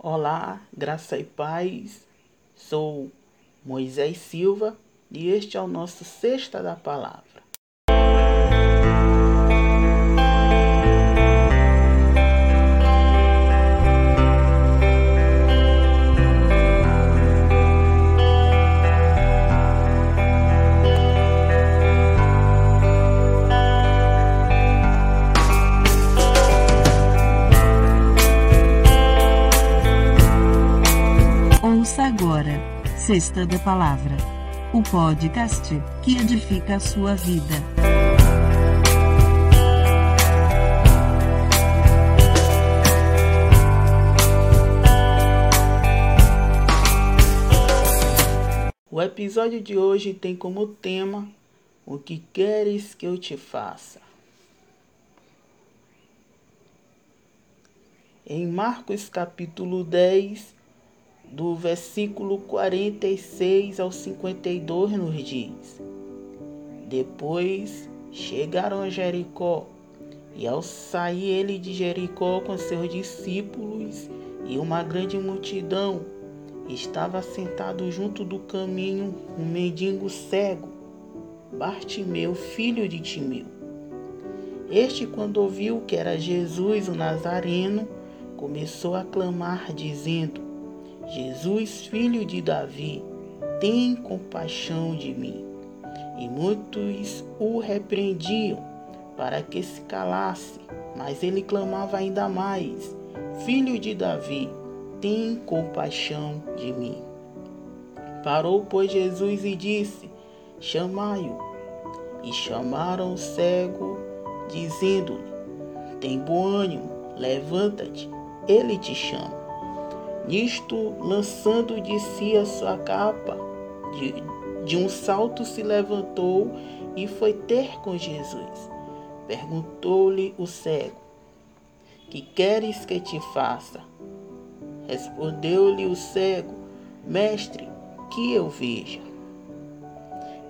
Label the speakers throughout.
Speaker 1: Olá, graça e paz. Sou Moisés Silva e este é o nosso Sexta da Palavra.
Speaker 2: Agora, Sexta da Palavra. O podcast que edifica a sua vida.
Speaker 1: O episódio de hoje tem como tema O que queres que eu te faça? Em Marcos capítulo 10, do versículo 46 ao 52 nos diz: Depois chegaram a Jericó, e ao sair ele de Jericó com seus discípulos e uma grande multidão, estava sentado junto do caminho um mendigo cego, Bartimeu, filho de Timeu. Este, quando ouviu que era Jesus o Nazareno, começou a clamar, dizendo: Jesus, filho de Davi, tem compaixão de mim. E muitos o repreendiam para que se calasse, mas ele clamava ainda mais: Filho de Davi, tem compaixão de mim. Parou, pois, Jesus e disse: Chamai-o. E chamaram o cego, dizendo-lhe: Tem bom ânimo, levanta-te, ele te chama. Nisto, lançando de si a sua capa, de, de um salto se levantou e foi ter com Jesus. Perguntou-lhe o cego: Que queres que te faça? Respondeu-lhe o cego: Mestre, que eu veja.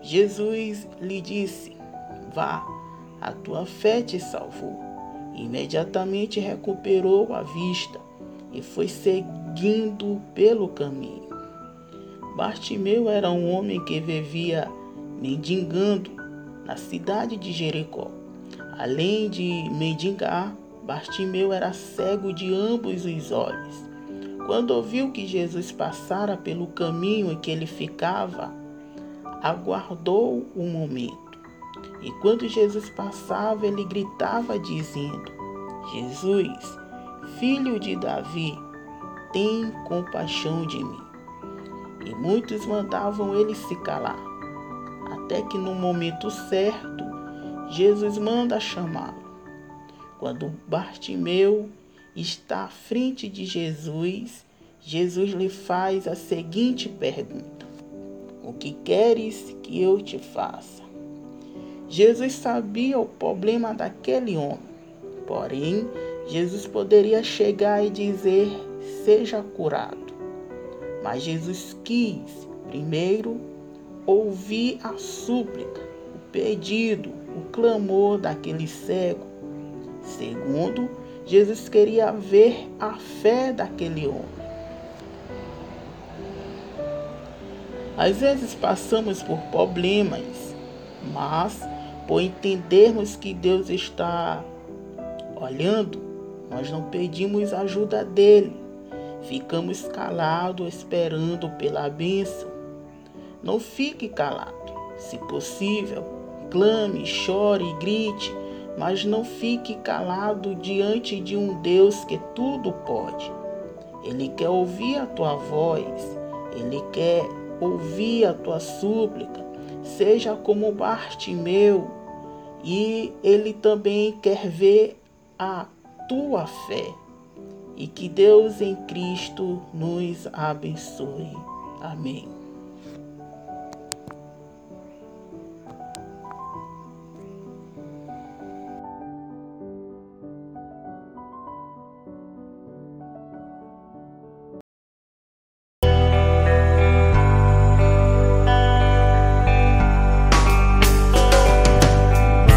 Speaker 1: Jesus lhe disse: Vá, a tua fé te salvou. Imediatamente recuperou a vista e foi seguindo pelo caminho. Bartimeu era um homem que vivia mendigando na cidade de Jericó. Além de mendigar, Bartimeu era cego de ambos os olhos. Quando ouviu que Jesus passara pelo caminho em que ele ficava, aguardou o um momento. E quando Jesus passava, ele gritava, dizendo: Jesus, Filho de Davi, tem compaixão de mim. E muitos mandavam ele se calar, até que no momento certo, Jesus manda chamá-lo. Quando Bartimeu está à frente de Jesus, Jesus lhe faz a seguinte pergunta: O que queres que eu te faça? Jesus sabia o problema daquele homem, porém, Jesus poderia chegar e dizer: seja curado. Mas Jesus quis, primeiro, ouvir a súplica, o pedido, o clamor daquele cego. Segundo, Jesus queria ver a fé daquele homem. Às vezes passamos por problemas, mas por entendermos que Deus está olhando, nós não pedimos ajuda dele. Ficamos calados esperando pela bênção. Não fique calado. Se possível, clame, chore grite, mas não fique calado diante de um Deus que tudo pode. Ele quer ouvir a tua voz, ele quer ouvir a tua súplica, seja como Bartimeu, e ele também quer ver a tua fé e que Deus em Cristo nos abençoe. Amém.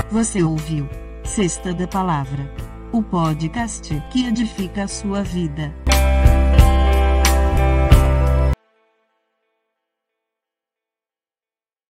Speaker 2: Você ouviu Sexta da Palavra o podcast que edifica a sua vida.